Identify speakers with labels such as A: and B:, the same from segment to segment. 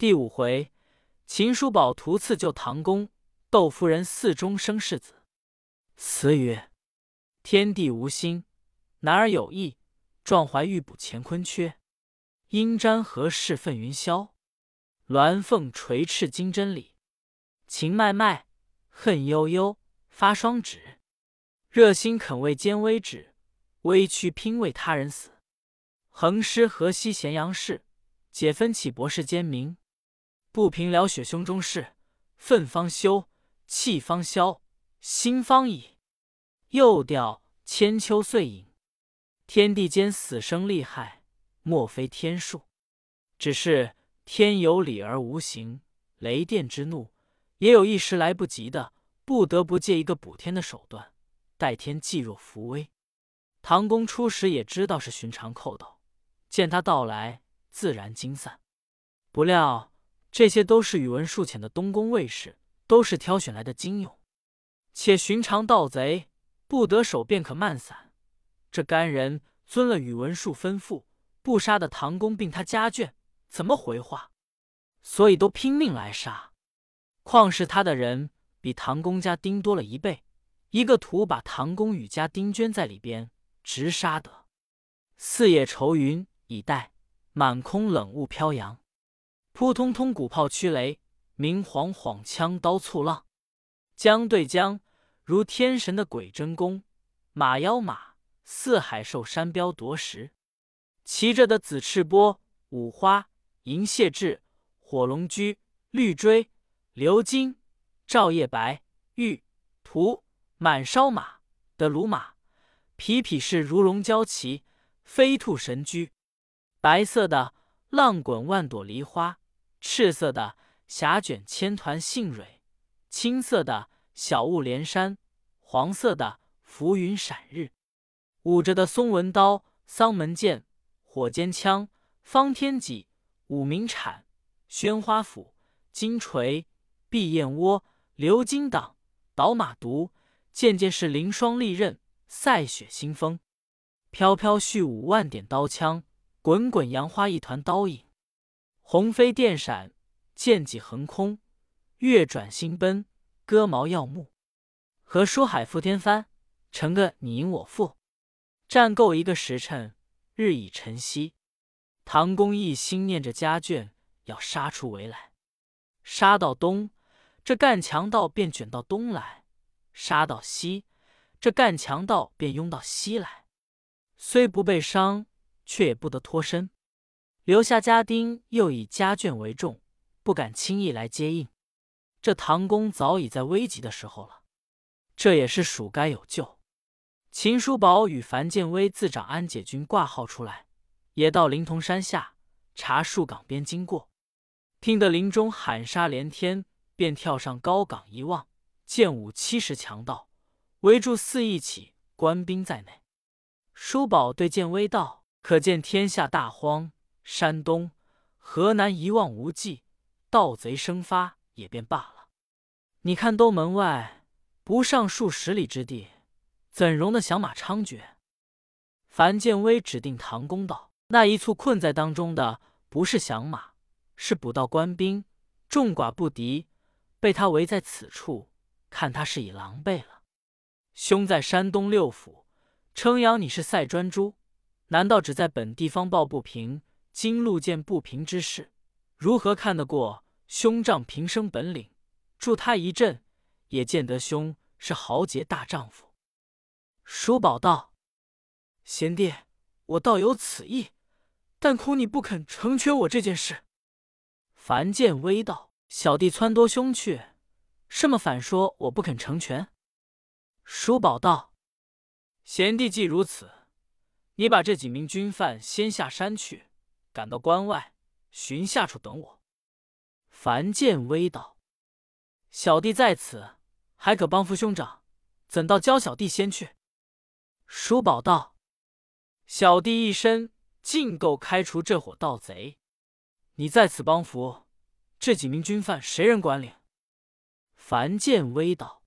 A: 第五回，秦叔宝图刺救唐公，窦夫人寺中生世子。词曰：天地无心，男儿有意，壮怀欲补乾坤缺。应瞻何事愤云霄？鸾凤垂翅金针里。情脉脉，恨悠悠，发双指。热心肯为奸微止，微躯拼为他人死。横尸河西咸阳市，解分起博士奸名。不平了雪胸中事，愤方休，气方消，心方已。又调千秋岁影，天地间死生利害，莫非天数？只是天有理而无形，雷电之怒，也有一时来不及的，不得不借一个补天的手段，待天既若扶危。唐公初时也知道是寻常寇盗，见他到来，自然惊散。不料。这些都是宇文数浅的东宫卫士，都是挑选来的精勇。且寻常盗贼不得手便可慢散，这干人遵了宇文述吩咐，不杀的唐公并他家眷，怎么回话？所以都拼命来杀。况是他的人比唐公家丁多了一倍，一个图把唐公与家丁捐在里边，直杀得四野愁云已待，满空冷雾飘扬。扑通通，鼓炮驱雷；明晃晃，枪刀簇浪。将对将，如天神的鬼真功；马腰马，四海兽山彪夺食。骑着的紫赤波、五花、银蟹翅、火龙驹、绿锥、鎏金、照夜白、玉图、满烧马的鲁马，匹匹是如龙蛟骑，飞兔神驹。白色的浪滚万朵梨花。赤色的霞卷千团杏蕊，青色的小雾连山，黄色的浮云闪日。舞着的松纹刀、桑门剑、火尖枪、方天戟、五鸣铲、宣花斧、金锤、碧燕窝、鎏金挡、倒马毒，件件是凌霜利刃、赛雪腥风。飘飘絮舞万点刀枪，滚滚杨花一团刀影。红飞电闪，剑戟横空；月转星奔，戈矛耀目。和书海覆天翻，成个你赢我负。战够一个时辰，日已晨曦。唐公一心念着家眷，要杀出围来。杀到东，这干强盗便卷到东来；杀到西，这干强盗便拥到西来。虽不被伤，却也不得脱身。留下家丁，又以家眷为重，不敢轻易来接应。这唐公早已在危急的时候了，这也是属该有救。秦叔宝与樊建威自长安解军挂号出来，也到灵潼山下查树岗边经过，听得林中喊杀连天，便跳上高岗一望，见五七十强盗围住四一起，官兵在内。叔宝对建威道：“可见天下大荒。”山东、河南一望无际，盗贼生发也便罢了。你看东门外不上数十里之地，怎容得响马猖獗？樊建威指定唐公道：“那一簇困在当中的，不是响马，是捕道官兵，众寡不敌，被他围在此处，看他是已狼狈了。兄在山东六府称扬你是赛专诸，难道只在本地方抱不平？”今路见不平之事，如何看得过兄仗平生本领，助他一阵，也见得兄是豪杰大丈夫。叔宝道：“贤弟，我倒有此意，但恐你不肯成全我这件事。”樊建威道：“小弟撺掇兄去，什么反说我不肯成全？”叔宝道：“贤弟既如此，你把这几名军犯先下山去。”赶到关外，寻下处等我。樊建威道：“小弟在此，还可帮扶兄长，怎道教小弟先去？”叔宝道：“小弟一身尽够开除这伙盗贼，你在此帮扶，这几名军犯谁人管领？”樊建威道：“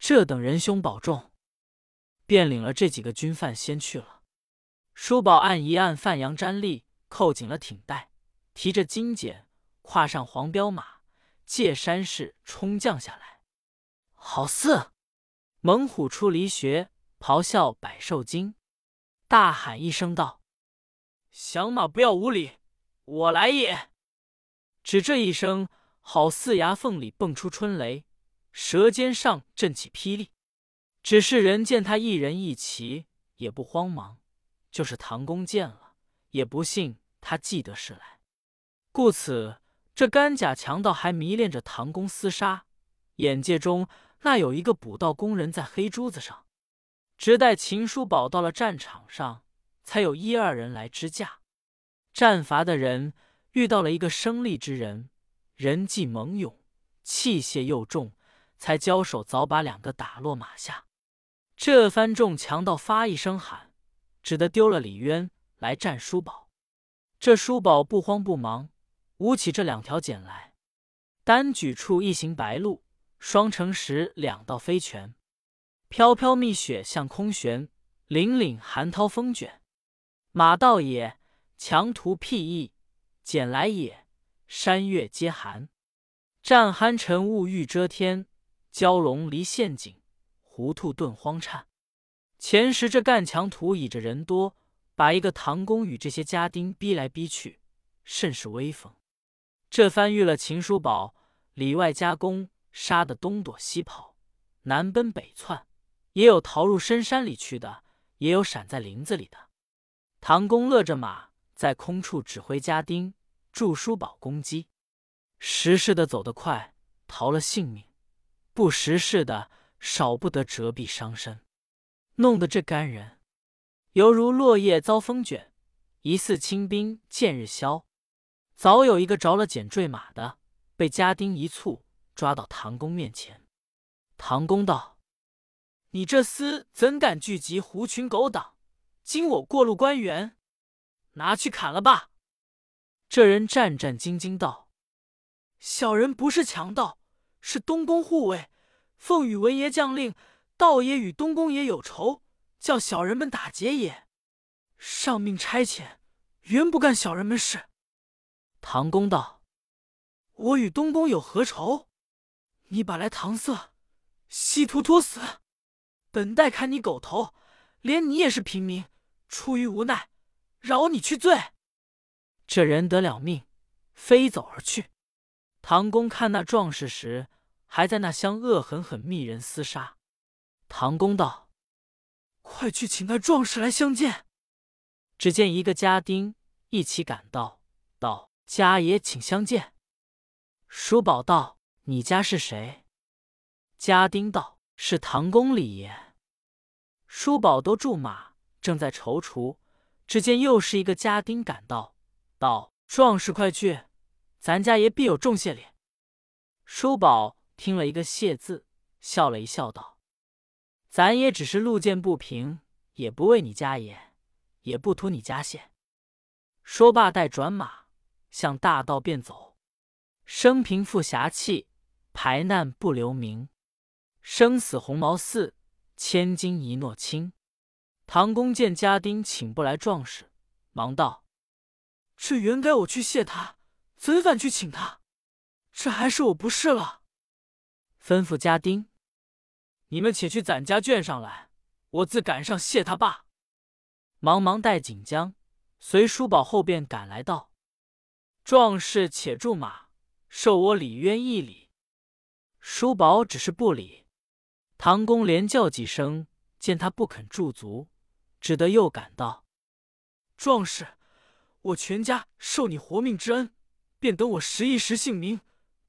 A: 这等仁兄保重。”便领了这几个军犯先去了。叔宝按一按范阳毡笠。扣紧了挺带，提着金锏，跨上黄骠马，借山势冲将下来。好似猛虎出离穴，咆哮百兽惊，大喊一声道：“响马不要无礼，我来也！”只这一声，好似牙缝里蹦出春雷，舌尖上震起霹雳。只是人见他一人一骑，也不慌忙；就是唐公见了，也不信他记得是来。故此，这干甲强盗还迷恋着唐公厮杀，眼界中。那有一个捕道工人在黑珠子上，直待秦叔宝到了战场上，才有一二人来支架。战伐的人遇到了一个生力之人，人既猛勇，器械又重，才交手，早把两个打落马下。这番众强盗发一声喊，只得丢了李渊来战叔宝。这叔宝不慌不忙，舞起这两条锏来，单举处一行白鹭。双城时两道飞泉，飘飘蜜雪向空悬，凛凛寒涛风卷。马道也，强徒辟易；简来也，山岳皆寒。战酣晨雾欲遮天，蛟龙离陷阱，糊涂遁荒颤。前时这干强徒倚着人多，把一个唐公与这些家丁逼来逼去，甚是威风。这番遇了秦叔宝，里外夹攻。杀得东躲西跑，南奔北窜，也有逃入深山里去的，也有闪在林子里的。唐公勒着马，在空处指挥家丁助叔宝攻击。识时的走得快，逃了性命；不识时的，少不得折臂伤身。弄得这干人犹如落叶遭风卷，疑似清兵见日消。早有一个着了简坠马的，被家丁一簇。抓到唐公面前，唐公道：“你这厮怎敢聚集狐群狗党，惊我过路官员？拿去砍了吧！”这人战战兢兢道：“小人不是强盗，是东宫护卫。奉宇文爷将令，道爷与东宫爷有仇，叫小人们打劫也。上命差遣，原不干小人们事。”唐公道：“我与东宫有何仇？”你把来搪塞，稀图托死！本待砍你狗头，连你也是平民，出于无奈，饶你去罪。这人得了命，飞走而去。唐公看那壮士时，还在那乡恶狠狠密人厮杀。唐公道：“快去请那壮士来相见。”只见一个家丁一起赶到，道：“家爷请相见。”叔宝道。你家是谁？家丁道：“是唐公李爷。”叔宝都驻马，正在踌躇，只见又是一个家丁赶到，道：“壮士快去，咱家爷必有重谢礼。”叔宝听了一个“谢”字，笑了一笑，道：“咱也只是路见不平，也不为你家爷，也不图你家谢。”说罢，待转马向大道便走，生平负侠气。排难不留名，生死鸿毛似，千金一诺轻。唐公见家丁请不来壮士，忙道：“这原该我去谢他，怎反去请他？这还是我不是了。”吩咐家丁：“你们且去攒家眷上来，我自赶上谢他罢。”忙忙带锦江，随叔宝后边赶来道：“壮士且驻马，受我李渊一礼。”叔宝只是不理，唐公连叫几声，见他不肯驻足，只得又赶道：“壮士，我全家受你活命之恩，便等我十一时姓名，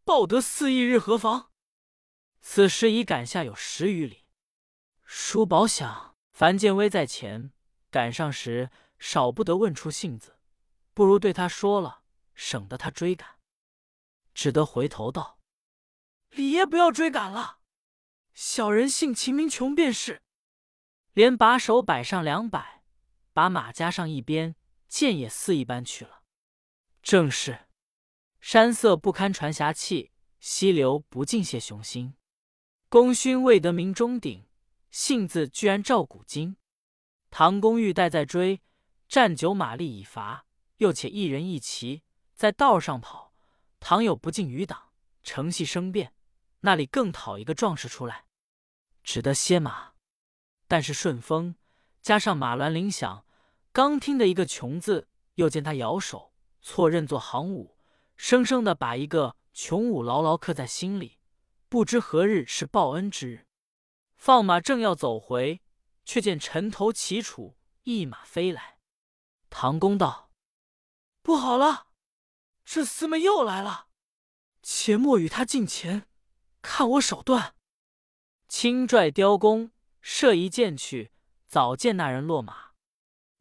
A: 报得四亿日何妨？”此时已赶下有十余里。叔宝想，樊建威在前，赶上时少不得问出性子，不如对他说了，省得他追赶，只得回头道。李爷不要追赶了，小人姓秦名琼便是。连把手摆上两百，把马加上一边，剑也似一般去了。正是山色不堪传侠气，溪流不尽泄雄心。功勋未得名中鼎，性子居然照古今。唐公玉带在追，战九马力已乏，又且一人一骑在道上跑，倘有不敬余党，乘隙生变，那里更讨一个壮士出来，只得歇马。但是顺风加上马銮铃响，刚听的一个穷字，又见他摇手错认作行伍，生生的把一个穷武牢牢刻在心里，不知何日是报恩之日。放马正要走回，却见城头齐楚一马飞来。唐公道：“不好了，这厮们又来了！且莫与他近前，看我手段。”轻拽雕弓，射一箭去，早见那人落马。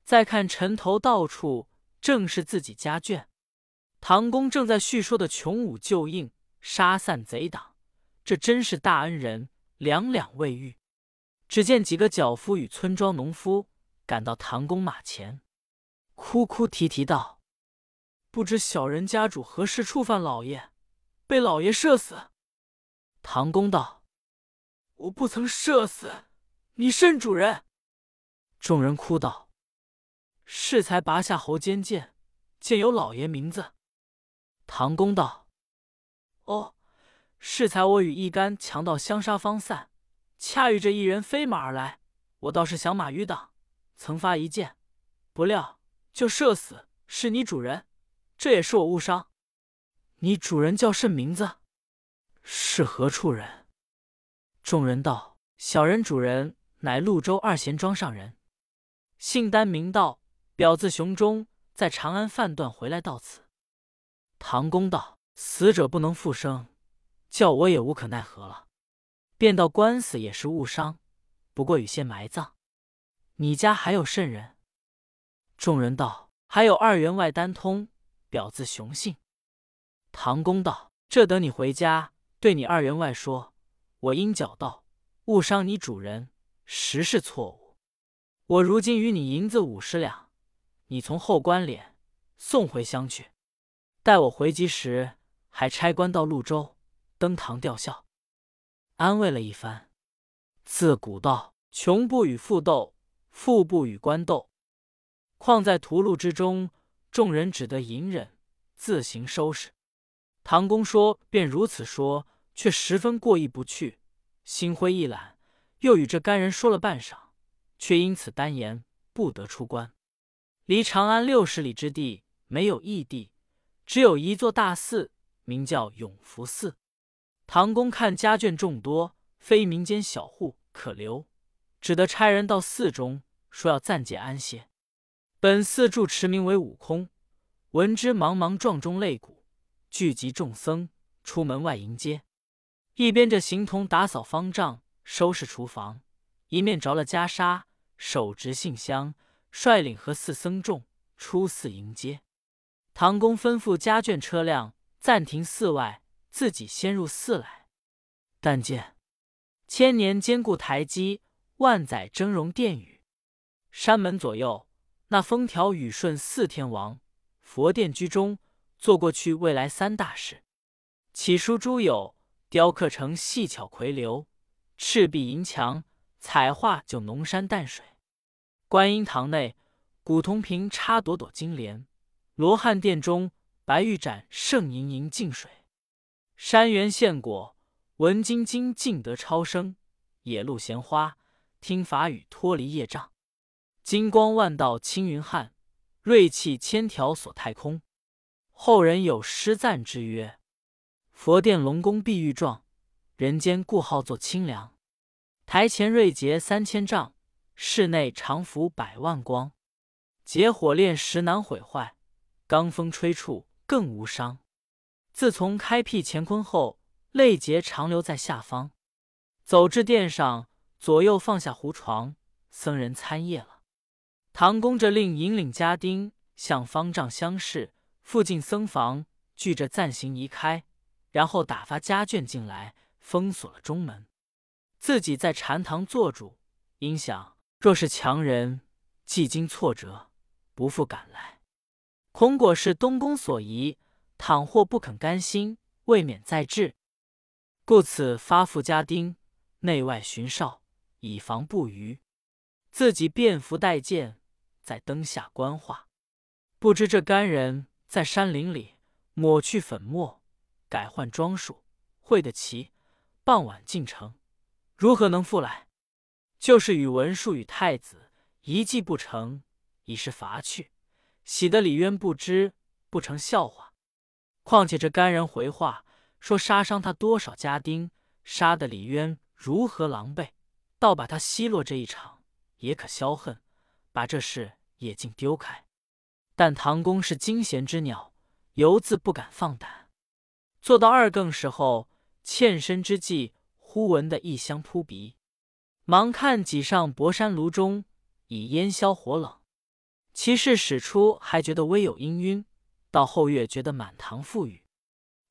A: 再看城头到处，正是自己家眷。唐公正在叙说的穷武救应，杀散贼党，这真是大恩人，两两未遇。只见几个脚夫与村庄农夫赶到唐公马前。哭哭啼啼道：“不知小人家主何时触犯老爷，被老爷射死。”唐公道：“我不曾射死你，甚主人？”众人哭道：“适才拔下喉间剑，见有老爷名字。”唐公道：“哦，适才我与一干强盗相杀方散，恰遇这一人飞马而来，我倒是想马余党，曾发一箭，不料。”就射死是你主人，这也是我误伤。你主人叫甚名字？是何处人？众人道：“小人主人乃潞州二贤庄上人，姓丹名道，表字雄忠，在长安饭段回来到此。”唐公道：“死者不能复生，叫我也无可奈何了。便道官司也是误伤，不过与先埋葬。你家还有甚人？”众人道：“还有二员外单通，表字雄信。”唐公道：“这等你回家，对你二员外说，我因脚道误伤你主人，实是错误。我如今与你银子五十两，你从后关脸送回乡去。待我回籍时，还差官到潞州登堂吊孝。”安慰了一番。自古道：“穷不与富斗，富不与官斗。”况在屠戮之中，众人只得隐忍，自行收拾。唐公说便如此说，却十分过意不去，心灰意懒，又与这干人说了半晌，却因此单言不得出关。离长安六十里之地，没有异地，只有一座大寺，名叫永福寺。唐公看家眷众多，非民间小户可留，只得差人到寺中，说要暂借安歇。本寺住持名为悟空，闻之茫茫撞中擂鼓，聚集众僧出门外迎接。一边着行童打扫方丈、收拾厨房，一面着了袈裟，手执信箱，率领和寺僧众出寺迎接。唐公吩咐家眷车辆暂停寺外，自己先入寺来。但见千年坚固台基，万载峥嵘殿宇，山门左右。那风调雨顺四天王，佛殿居中，做过去未来三大事。起书诸有，雕刻成细巧魁流，赤壁银墙，彩画就浓山淡水。观音堂内，古铜瓶插朵朵金莲；罗汉殿中，白玉盏盛盈盈净水。山原献果，闻金经尽得超生；野鹿衔花，听法语脱离业障。金光万道青云汉，锐气千条锁太空。后人有诗赞之曰：“佛殿龙宫碧玉状，人间故号作清凉。台前锐节三千丈，室内常浮百万光。结火炼石难毁坏，罡风吹处更无伤。自从开辟乾坤后，泪节常留在下方。走至殿上，左右放下胡床，僧人参谒了。”唐公着令引领家丁向方丈相视，附近僧房聚着暂行移开，然后打发家眷进来，封锁了中门，自己在禅堂坐住。因想若是强人，既经挫折，不复赶来，恐果是东宫所疑，倘或不肯甘心，未免再至，故此发付家丁内外巡哨，以防不虞。自己便服带剑。在灯下观画，不知这干人在山林里抹去粉末，改换装束，会得齐，傍晚进城，如何能复来？就是与文术与太子一计不成，已是罚去，喜得李渊不知，不成笑话。况且这干人回话说杀伤他多少家丁，杀得李渊如何狼狈，倒把他奚落这一场，也可消恨，把这事也尽丢开。但唐公是惊险之鸟，犹自不敢放胆。做到二更时候，欠身之际，忽闻得异香扑鼻。忙看几上博山炉中，已烟消火冷。其事始出还觉得微有氤氲，到后月觉得满堂馥郁。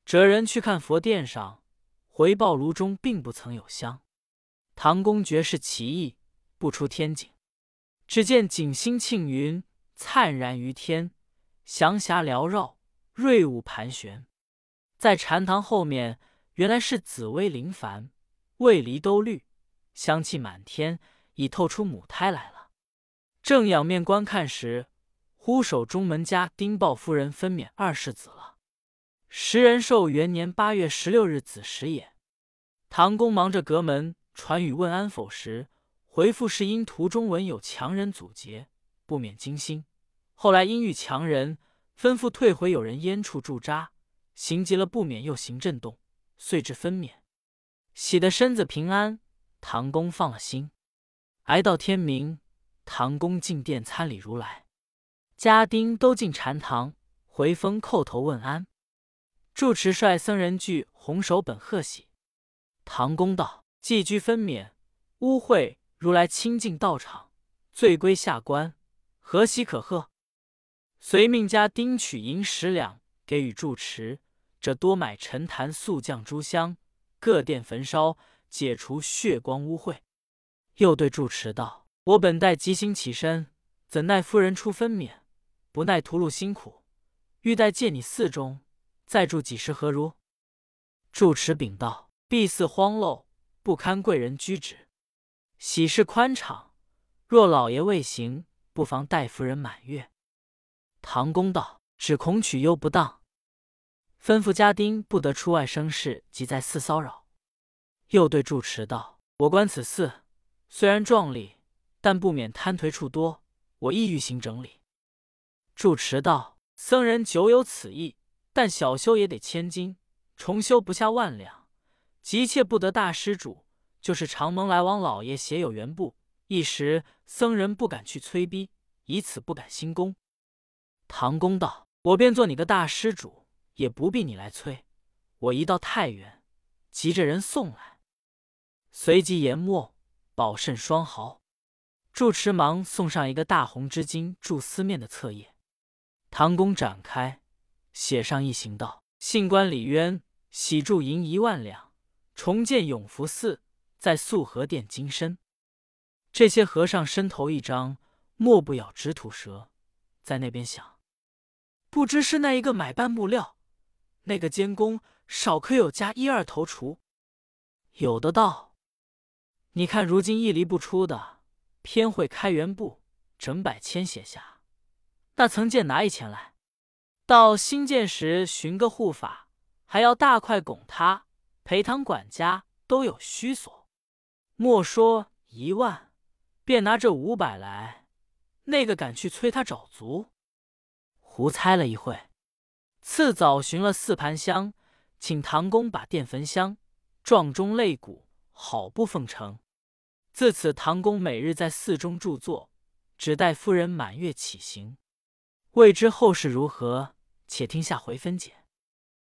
A: 哲人去看佛殿上，回报炉中并不曾有香。唐公觉是奇异，不出天井，只见锦星庆云灿然于天，祥霞缭绕，瑞雾盘旋。在禅堂后面，原来是紫薇灵幡，蔚梨都绿。香气满天，已透出母胎来了。正仰面观看时，忽守中门家丁报夫人分娩二世子了。时仁寿元年八月十六日子时也。唐公忙着隔门传语问安否时，回复是因途中闻有强人阻截，不免惊心。后来因遇强人，吩咐退回有人烟处驻扎，行急了不免又行震动，遂至分娩，喜得身子平安。唐公放了心，挨到天明，唐公进殿参礼如来，家丁都进禅堂，回风叩头问安。住持率僧人具红手本贺喜。唐公道：寄居分娩，污秽如来清净道场，罪归下官，何喜可贺？遂命家丁取银十两给予住持，这多买陈坛素降诸香，各殿焚烧。解除血光污秽，又对住持道：“我本待即行起身，怎奈夫人出分娩，不耐途路辛苦，欲待借你寺中再住几时，何如？”住持禀道：“敝寺荒陋，不堪贵人居止。喜事宽敞，若老爷未行，不妨待夫人满月。”唐公道：“只恐取忧不当，吩咐家丁不得出外生事，即在寺骚扰。”又对住持道：“我观此寺虽然壮丽，但不免贪颓处多，我亦欲行整理。”住持道：“僧人久有此意，但小修也得千金，重修不下万两。急切不得大施主，就是长蒙来往老爷携有缘故，一时僧人不敢去催逼，以此不敢兴功。”唐公道：“我便做你个大施主，也不必你来催。我一到太原，急着人送来。”随即研墨，宝慎双毫。住持忙送上一个大红织金铸丝面的册页。唐公展开，写上一行道：“信官李渊喜铸银一万两，重建永福寺，在素和殿金身。”这些和尚伸头一张，莫不咬直吐舌，在那边想：不知是那一个买办木料，那个监工少可有加一二头厨。有的道。你看，如今一离不出的，偏会开元部，整百千写下，那曾见拿一钱来？到新建时寻个护法，还要大块拱他，陪堂管家都有虚索。莫说一万，便拿这五百来，那个敢去催他找足？胡猜了一会，次早寻了四盘香，请唐公把殿焚香，撞钟擂鼓。好不奉承。自此，唐公每日在寺中著作，只待夫人满月起行。未知后事如何，且听下回分解。